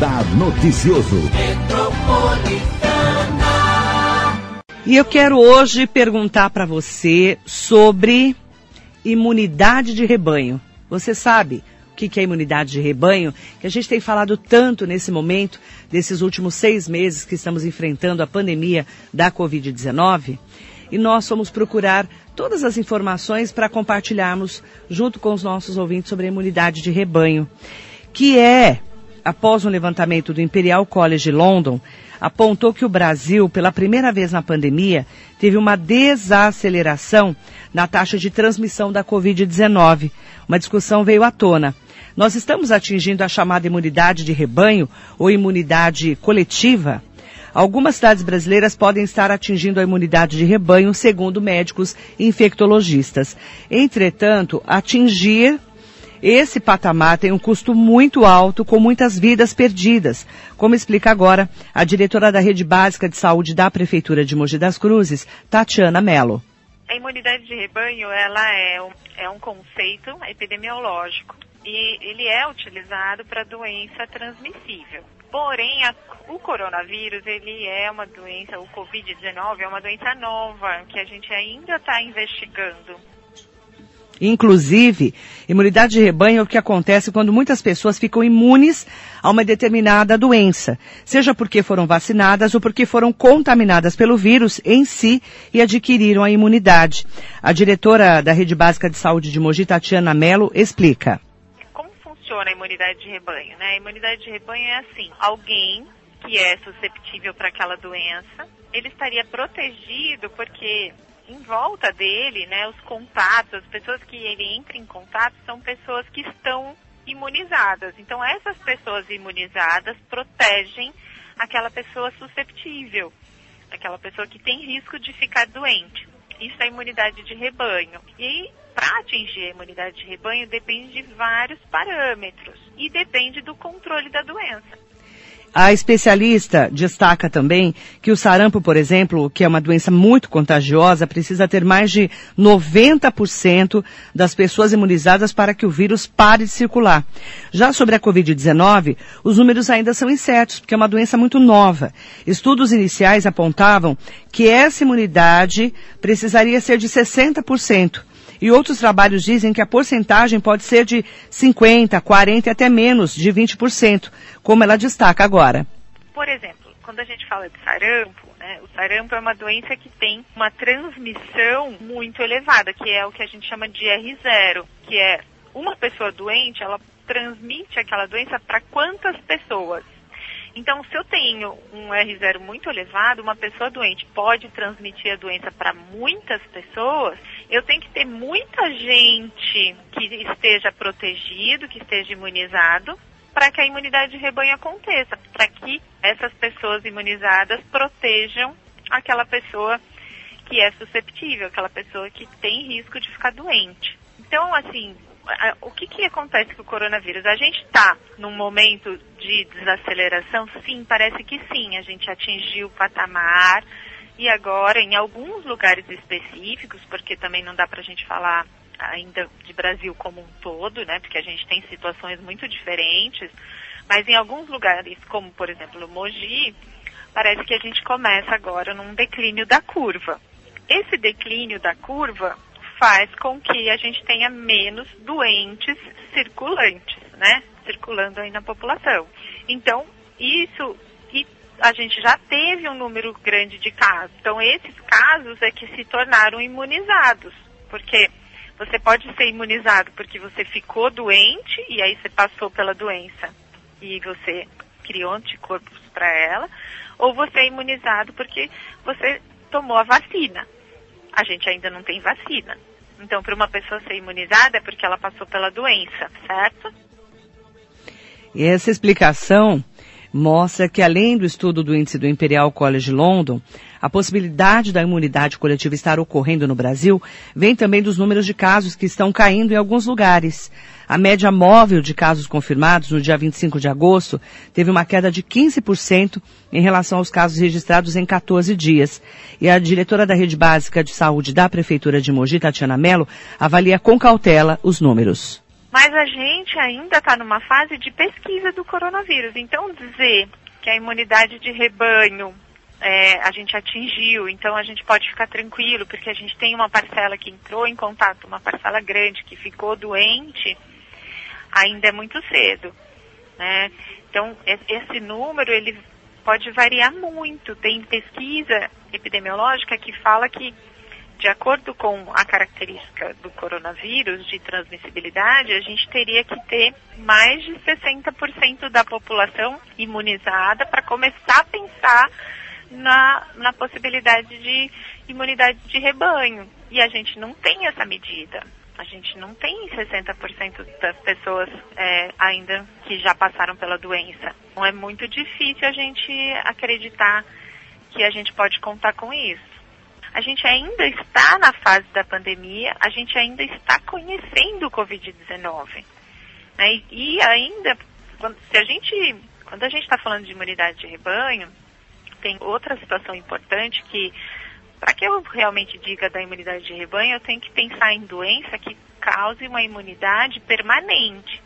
Radar Noticioso. E eu quero hoje perguntar para você sobre imunidade de rebanho. Você sabe o que é imunidade de rebanho? Que a gente tem falado tanto nesse momento, desses últimos seis meses que estamos enfrentando a pandemia da Covid-19? E nós fomos procurar todas as informações para compartilharmos junto com os nossos ouvintes sobre a imunidade de rebanho, que é, após um levantamento do Imperial College London, apontou que o Brasil, pela primeira vez na pandemia, teve uma desaceleração na taxa de transmissão da Covid-19. Uma discussão veio à tona. Nós estamos atingindo a chamada imunidade de rebanho ou imunidade coletiva? Algumas cidades brasileiras podem estar atingindo a imunidade de rebanho, segundo médicos infectologistas. Entretanto, atingir esse patamar tem um custo muito alto, com muitas vidas perdidas, como explica agora a diretora da Rede Básica de Saúde da Prefeitura de Mogi das Cruzes, Tatiana Mello. A imunidade de rebanho, ela é um, é um conceito epidemiológico e ele é utilizado para doença transmissível. Porém, a, o coronavírus, ele é uma doença, o Covid-19 é uma doença nova que a gente ainda está investigando. Inclusive, imunidade de rebanho é o que acontece quando muitas pessoas ficam imunes a uma determinada doença, seja porque foram vacinadas ou porque foram contaminadas pelo vírus em si e adquiriram a imunidade. A diretora da Rede Básica de Saúde de Mogi, Tatiana Mello, explica. Como funciona a imunidade de rebanho? Né? A imunidade de rebanho é assim, alguém que é susceptível para aquela doença, ele estaria protegido porque em volta dele, né, os contatos, as pessoas que ele entra em contato são pessoas que estão imunizadas. Então, essas pessoas imunizadas protegem aquela pessoa susceptível, aquela pessoa que tem risco de ficar doente. Isso é imunidade de rebanho. E para atingir a imunidade de rebanho depende de vários parâmetros e depende do controle da doença. A especialista destaca também que o sarampo, por exemplo, que é uma doença muito contagiosa, precisa ter mais de 90% das pessoas imunizadas para que o vírus pare de circular. Já sobre a Covid-19, os números ainda são incertos, porque é uma doença muito nova. Estudos iniciais apontavam que essa imunidade precisaria ser de 60%. E outros trabalhos dizem que a porcentagem pode ser de 50, 40 e até menos de 20%, como ela destaca agora. Por exemplo, quando a gente fala de sarampo, né, o sarampo é uma doença que tem uma transmissão muito elevada, que é o que a gente chama de R0, que é uma pessoa doente, ela transmite aquela doença para quantas pessoas? Então, se eu tenho um R0 muito elevado, uma pessoa doente pode transmitir a doença para muitas pessoas, eu tenho que ter muita gente que esteja protegido, que esteja imunizado, para que a imunidade de rebanho aconteça, para que essas pessoas imunizadas protejam aquela pessoa que é susceptível, aquela pessoa que tem risco de ficar doente. Então, assim, o que, que acontece com o coronavírus? A gente está num momento de desaceleração? Sim, parece que sim. A gente atingiu o patamar e agora, em alguns lugares específicos, porque também não dá para a gente falar ainda de Brasil como um todo, né? Porque a gente tem situações muito diferentes, mas em alguns lugares, como por exemplo Mogi, parece que a gente começa agora num declínio da curva. Esse declínio da curva faz com que a gente tenha menos doentes circulantes, né? Circulando aí na população. Então, isso a gente já teve um número grande de casos. Então, esses casos é que se tornaram imunizados, porque você pode ser imunizado porque você ficou doente e aí você passou pela doença e você criou anticorpos para ela, ou você é imunizado porque você tomou a vacina. A gente ainda não tem vacina. Então, para uma pessoa ser imunizada é porque ela passou pela doença, certo? E essa explicação mostra que, além do estudo do índice do Imperial College London, a possibilidade da imunidade coletiva estar ocorrendo no Brasil vem também dos números de casos que estão caindo em alguns lugares. A média móvel de casos confirmados no dia 25 de agosto teve uma queda de 15% em relação aos casos registrados em 14 dias. E a diretora da Rede Básica de Saúde da Prefeitura de Mogi, Tatiana Mello, avalia com cautela os números. Mas a gente ainda está numa fase de pesquisa do coronavírus. Então, dizer que a imunidade de rebanho é, a gente atingiu, então a gente pode ficar tranquilo, porque a gente tem uma parcela que entrou em contato, uma parcela grande que ficou doente, ainda é muito cedo. Né? Então, esse número ele pode variar muito. Tem pesquisa epidemiológica que fala que, de acordo com a característica do coronavírus de transmissibilidade, a gente teria que ter mais de 60% da população imunizada para começar a pensar na, na possibilidade de imunidade de rebanho. E a gente não tem essa medida. A gente não tem 60% das pessoas é, ainda que já passaram pela doença. Então é muito difícil a gente acreditar que a gente pode contar com isso. A gente ainda está na fase da pandemia, a gente ainda está conhecendo o Covid-19. Né? E ainda, quando, se a gente, quando a gente está falando de imunidade de rebanho, tem outra situação importante que, para que eu realmente diga da imunidade de rebanho, eu tenho que pensar em doença que cause uma imunidade permanente.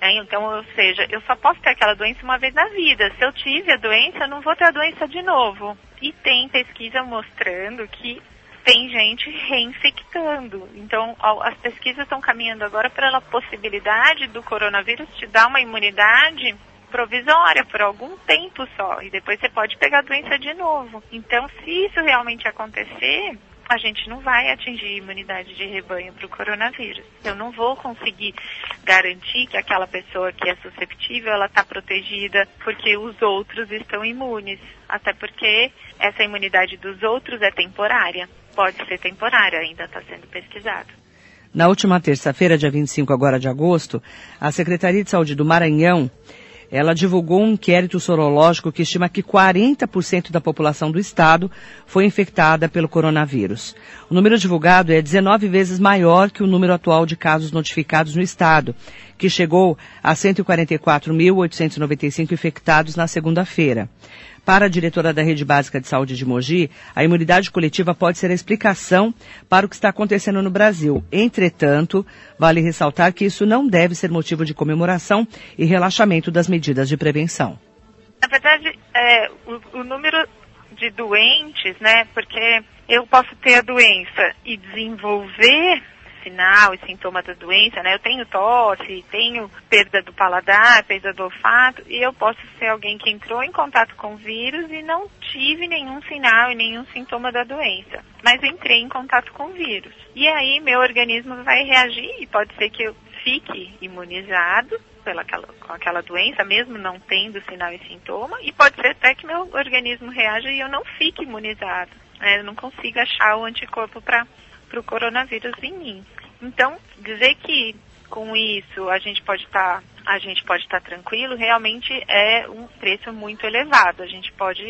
É, então, ou seja, eu só posso ter aquela doença uma vez na vida. Se eu tive a doença, eu não vou ter a doença de novo. E tem pesquisa mostrando que tem gente reinfectando. Então, as pesquisas estão caminhando agora para a possibilidade do coronavírus te dar uma imunidade provisória por algum tempo só e depois você pode pegar a doença de novo. Então, se isso realmente acontecer, a gente não vai atingir imunidade de rebanho para o coronavírus. Eu não vou conseguir garantir que aquela pessoa que é susceptível ela está protegida porque os outros estão imunes, até porque essa imunidade dos outros é temporária. Pode ser temporária, ainda está sendo pesquisado. Na última terça-feira, dia 25 agora de agosto, a Secretaria de Saúde do Maranhão ela divulgou um inquérito sorológico que estima que 40% da população do estado foi infectada pelo coronavírus. O número divulgado é 19 vezes maior que o número atual de casos notificados no estado, que chegou a 144.895 infectados na segunda-feira. Para a diretora da Rede Básica de Saúde de Mogi, a imunidade coletiva pode ser a explicação para o que está acontecendo no Brasil. Entretanto, vale ressaltar que isso não deve ser motivo de comemoração e relaxamento das medidas de prevenção. Na verdade, é, o, o número de doentes, né? Porque eu posso ter a doença e desenvolver sinal e sintoma da doença, né? Eu tenho tosse, tenho perda do paladar, perda do olfato, e eu posso ser alguém que entrou em contato com o vírus e não tive nenhum sinal e nenhum sintoma da doença, mas entrei em contato com o vírus. E aí meu organismo vai reagir e pode ser que eu fique imunizado pela aquela, com aquela doença, mesmo não tendo sinal e sintoma, e pode ser até que meu organismo reaja e eu não fique imunizado. Né? Eu não consigo achar o anticorpo para para o coronavírus em mim. Então, dizer que com isso a gente pode estar tá, a gente pode estar tá tranquilo realmente é um preço muito elevado. A gente pode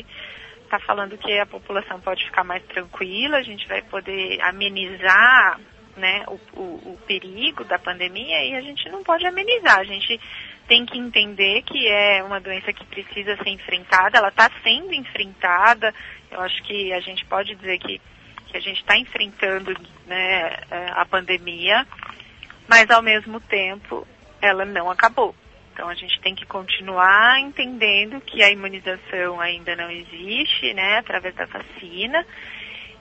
estar tá falando que a população pode ficar mais tranquila, a gente vai poder amenizar né, o, o, o perigo da pandemia e a gente não pode amenizar. A gente tem que entender que é uma doença que precisa ser enfrentada, ela está sendo enfrentada. Eu acho que a gente pode dizer que que a gente está enfrentando né, é, a pandemia, mas ao mesmo tempo ela não acabou. Então a gente tem que continuar entendendo que a imunização ainda não existe, né, através da vacina,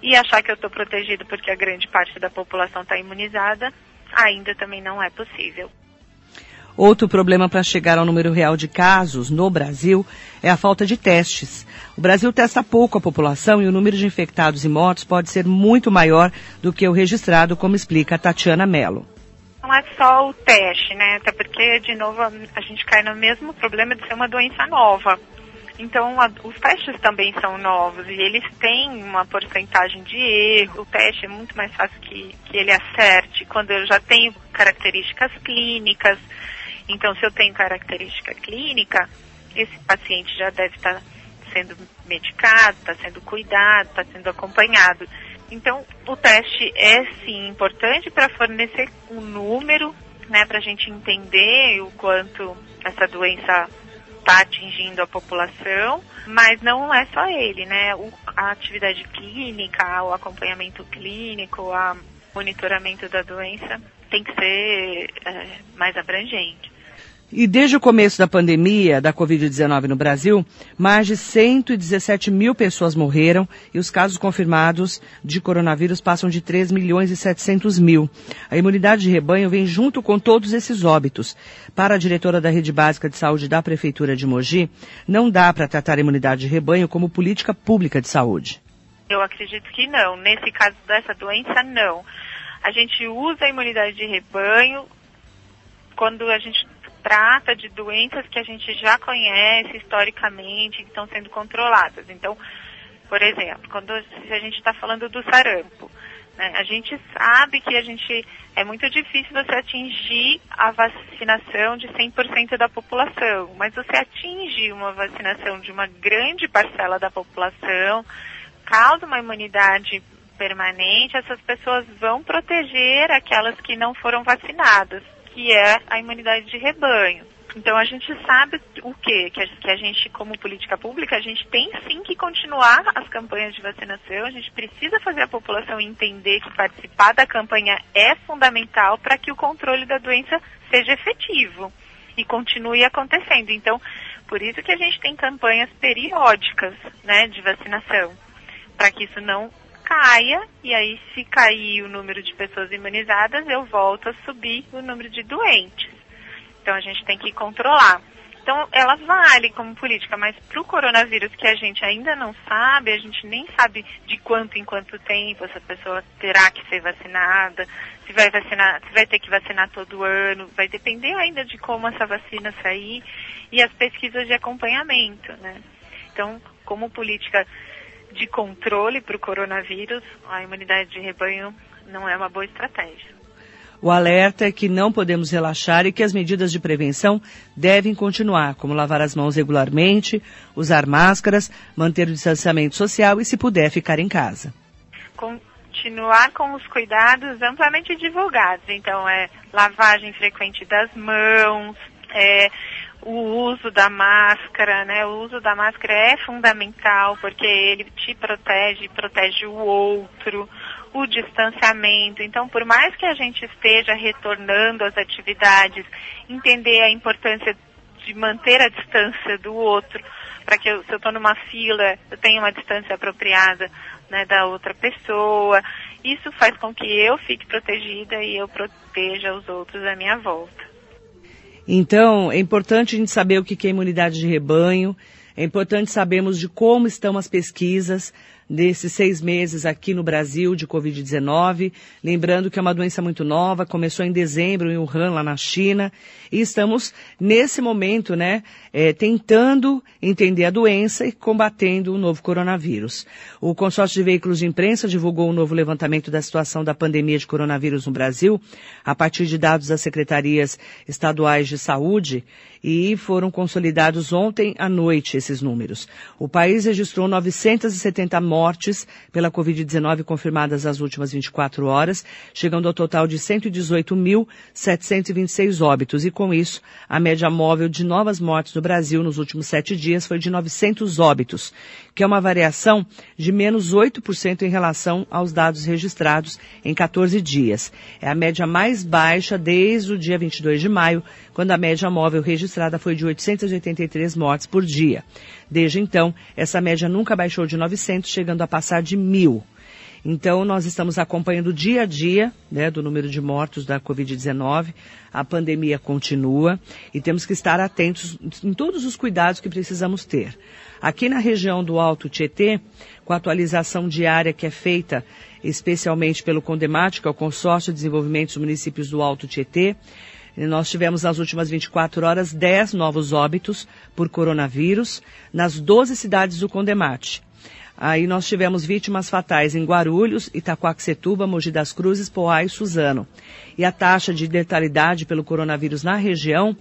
e achar que eu estou protegido porque a grande parte da população está imunizada, ainda também não é possível. Outro problema para chegar ao número real de casos no Brasil é a falta de testes. O Brasil testa pouco a população e o número de infectados e mortos pode ser muito maior do que o registrado, como explica Tatiana Mello. Não é só o teste, né? Até porque, de novo, a gente cai no mesmo problema de ser uma doença nova. Então, a, os testes também são novos e eles têm uma porcentagem de erro. O teste é muito mais fácil que, que ele acerte quando eu já tenho características clínicas. Então, se eu tenho característica clínica, esse paciente já deve estar sendo medicado, está sendo cuidado, está sendo acompanhado. Então, o teste é sim importante para fornecer um número, né, para a gente entender o quanto essa doença está atingindo a população, mas não é só ele, né? O, a atividade clínica, o acompanhamento clínico, o monitoramento da doença tem que ser é, mais abrangente. E desde o começo da pandemia da Covid-19 no Brasil, mais de 117 mil pessoas morreram e os casos confirmados de coronavírus passam de 3 milhões e 700 mil. A imunidade de rebanho vem junto com todos esses óbitos. Para a diretora da Rede Básica de Saúde da Prefeitura de Mogi, não dá para tratar a imunidade de rebanho como política pública de saúde. Eu acredito que não. Nesse caso dessa doença, não. A gente usa a imunidade de rebanho quando a gente trata de doenças que a gente já conhece historicamente, que estão sendo controladas. Então, por exemplo, quando a gente está falando do sarampo, né, a gente sabe que a gente é muito difícil você atingir a vacinação de 100% da população, mas você atinge uma vacinação de uma grande parcela da população, causa uma imunidade permanente, essas pessoas vão proteger aquelas que não foram vacinadas que é a imunidade de rebanho. Então a gente sabe o quê? Que a, que a gente, como política pública, a gente tem sim que continuar as campanhas de vacinação, a gente precisa fazer a população entender que participar da campanha é fundamental para que o controle da doença seja efetivo e continue acontecendo. Então, por isso que a gente tem campanhas periódicas né, de vacinação, para que isso não caia, e aí se cair o número de pessoas imunizadas, eu volto a subir o número de doentes. Então a gente tem que controlar. Então ela vale como política, mas para o coronavírus que a gente ainda não sabe, a gente nem sabe de quanto em quanto tempo essa pessoa terá que ser vacinada, se vai vacinar, se vai ter que vacinar todo ano, vai depender ainda de como essa vacina sair e as pesquisas de acompanhamento, né? Então, como política de controle para o coronavírus, a imunidade de rebanho não é uma boa estratégia. O alerta é que não podemos relaxar e que as medidas de prevenção devem continuar, como lavar as mãos regularmente, usar máscaras, manter o distanciamento social e, se puder, ficar em casa. Continuar com os cuidados amplamente divulgados. Então, é lavagem frequente das mãos, é o uso da máscara, né? O uso da máscara é fundamental porque ele te protege, protege o outro, o distanciamento. Então, por mais que a gente esteja retornando às atividades, entender a importância de manter a distância do outro, para que eu, se eu estou numa fila, eu tenha uma distância apropriada né, da outra pessoa. Isso faz com que eu fique protegida e eu proteja os outros à minha volta. Então, é importante a gente saber o que é imunidade de rebanho, é importante sabermos de como estão as pesquisas, desses seis meses aqui no Brasil de Covid-19. Lembrando que é uma doença muito nova, começou em dezembro em Wuhan, lá na China, e estamos nesse momento, né, é, tentando entender a doença e combatendo o novo coronavírus. O consórcio de veículos de imprensa divulgou um novo levantamento da situação da pandemia de coronavírus no Brasil, a partir de dados das secretarias estaduais de saúde, e foram consolidados ontem à noite esses números. O país registrou 970 mortes pela Covid-19 confirmadas nas últimas 24 horas, chegando ao total de 118.726 óbitos. E com isso, a média móvel de novas mortes no Brasil nos últimos sete dias foi de 900 óbitos, que é uma variação de menos 8% em relação aos dados registrados em 14 dias. É a média mais baixa desde o dia 22 de maio, quando a média móvel registrada foi de 883 mortes por dia. Desde então, essa média nunca baixou de 900, chegando a passar de mil. Então, nós estamos acompanhando dia a dia né, do número de mortos da Covid-19. A pandemia continua e temos que estar atentos em todos os cuidados que precisamos ter. Aqui na região do Alto Tietê, com a atualização diária que é feita especialmente pelo Condemate, que é o Consórcio de Desenvolvimento dos Municípios do Alto Tietê, nós tivemos nas últimas 24 horas 10 novos óbitos por coronavírus nas 12 cidades do Condemate. Aí nós tivemos vítimas fatais em Guarulhos, Itacoaxetuba, Mogi das Cruzes, Poá e Suzano. E a taxa de letalidade pelo coronavírus na região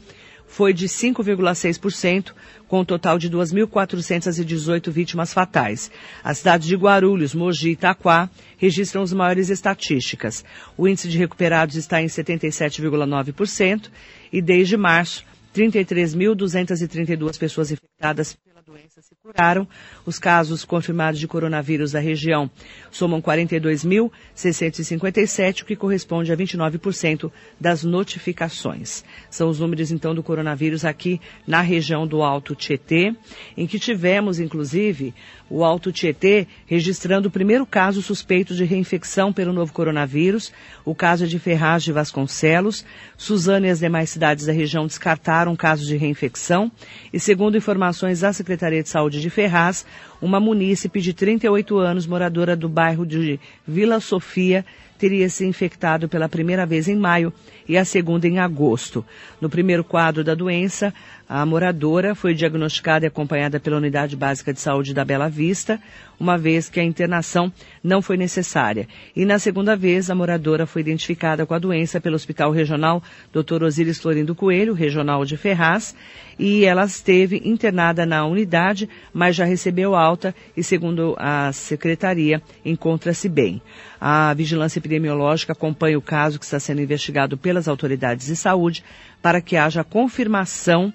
foi de 5,6%, com um total de 2.418 vítimas fatais. As cidades de Guarulhos, Mogi e Itaquá registram as maiores estatísticas. O índice de recuperados está em 77,9% e desde março, 33.232 pessoas infectadas doença se curaram. Os casos confirmados de coronavírus da região somam 42.657, o que corresponde a 29% das notificações. São os números, então, do coronavírus aqui na região do Alto Tietê, em que tivemos, inclusive, o Alto Tietê registrando o primeiro caso suspeito de reinfecção pelo novo coronavírus. O caso é de Ferraz de Vasconcelos. Suzano e as demais cidades da região descartaram casos de reinfecção. E segundo informações da Secretaria de Saúde de Ferraz, uma munícipe de 38 anos, moradora do bairro de Vila Sofia, teria se infectado pela primeira vez em maio e a segunda em agosto. No primeiro quadro da doença, a moradora foi diagnosticada e acompanhada pela Unidade Básica de Saúde da Bela Vista, uma vez que a internação não foi necessária. E na segunda vez, a moradora foi identificada com a doença pelo Hospital Regional Dr. Osíris Florindo Coelho, regional de Ferraz, e ela esteve internada na unidade, mas já recebeu alta e, segundo a secretaria, encontra-se bem. A vigilância epidemiológica acompanha o caso que está sendo investigado pelas autoridades de saúde para que haja confirmação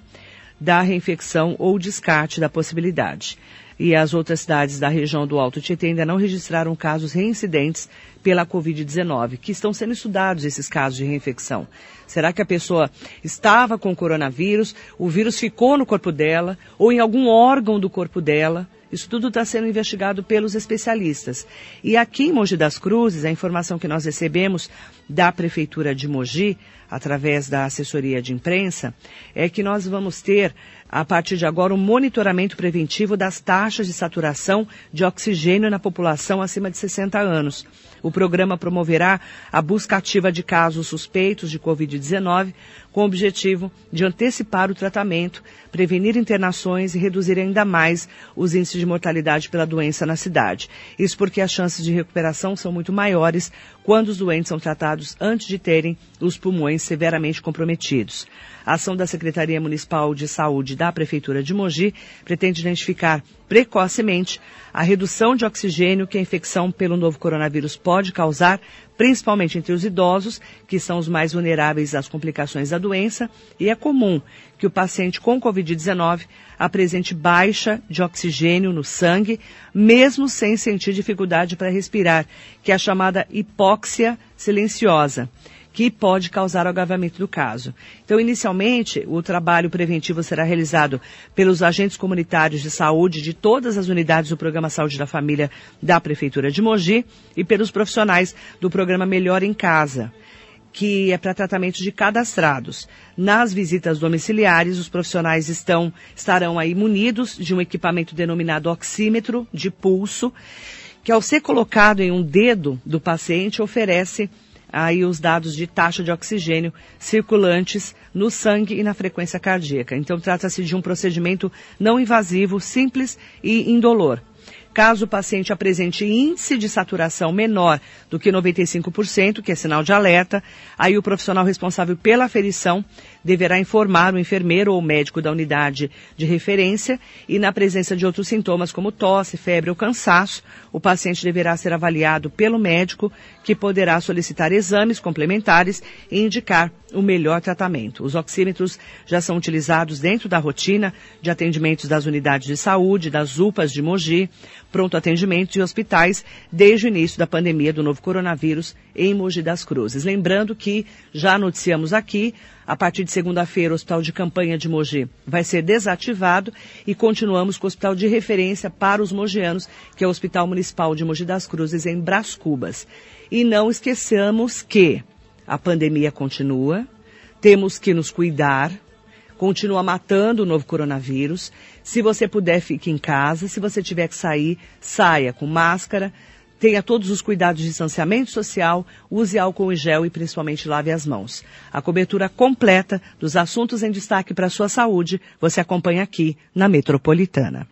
da reinfecção ou descarte da possibilidade. E as outras cidades da região do Alto Tietê ainda não registraram casos reincidentes pela Covid-19, que estão sendo estudados esses casos de reinfecção. Será que a pessoa estava com coronavírus, o vírus ficou no corpo dela ou em algum órgão do corpo dela? Isso tudo está sendo investigado pelos especialistas. E aqui em Mogi das Cruzes, a informação que nós recebemos da Prefeitura de Mogi, através da assessoria de imprensa, é que nós vamos ter, a partir de agora, um monitoramento preventivo das taxas de saturação de oxigênio na população acima de 60 anos. O programa promoverá a busca ativa de casos suspeitos de Covid-19, com o objetivo de antecipar o tratamento, prevenir internações e reduzir ainda mais os índices de mortalidade pela doença na cidade. Isso porque as chances de recuperação são muito maiores quando os doentes são tratados antes de terem os pulmões severamente comprometidos. A ação da Secretaria Municipal de Saúde da Prefeitura de Mogi pretende identificar precocemente a redução de oxigênio que a infecção pelo novo coronavírus pode causar, principalmente entre os idosos, que são os mais vulneráveis às complicações da doença, e é comum que o paciente com Covid-19 apresente baixa de oxigênio no sangue, mesmo sem sentir dificuldade para respirar, que é a chamada hipóxia silenciosa que pode causar o agravamento do caso. Então, inicialmente, o trabalho preventivo será realizado pelos agentes comunitários de saúde de todas as unidades do Programa Saúde da Família da Prefeitura de Mogi e pelos profissionais do Programa Melhor em Casa que é para tratamento de cadastrados. Nas visitas domiciliares, os profissionais estão, estarão aí munidos de um equipamento denominado oxímetro de pulso, que ao ser colocado em um dedo do paciente oferece aí os dados de taxa de oxigênio circulantes no sangue e na frequência cardíaca. Então trata-se de um procedimento não invasivo, simples e indolor. Caso o paciente apresente índice de saturação menor do que 95%, que é sinal de alerta, aí o profissional responsável pela aferição deverá informar o enfermeiro ou médico da unidade de referência e, na presença de outros sintomas como tosse, febre ou cansaço, o paciente deverá ser avaliado pelo médico, que poderá solicitar exames complementares e indicar o melhor tratamento. Os oxímetros já são utilizados dentro da rotina de atendimentos das unidades de saúde, das UPAs de Mogi, pronto atendimento e hospitais desde o início da pandemia do novo coronavírus em Mogi das Cruzes. Lembrando que já noticiamos aqui a partir de segunda-feira, o Hospital de Campanha de Mogi vai ser desativado e continuamos com o hospital de referência para os mogianos, que é o Hospital Municipal de Mogi das Cruzes, em Brás Cubas. E não esqueçamos que a pandemia continua, temos que nos cuidar, continua matando o novo coronavírus. Se você puder, fique em casa. Se você tiver que sair, saia com máscara Tenha todos os cuidados de distanciamento social, use álcool em gel e principalmente lave as mãos. A cobertura completa dos assuntos em destaque para a sua saúde você acompanha aqui na Metropolitana.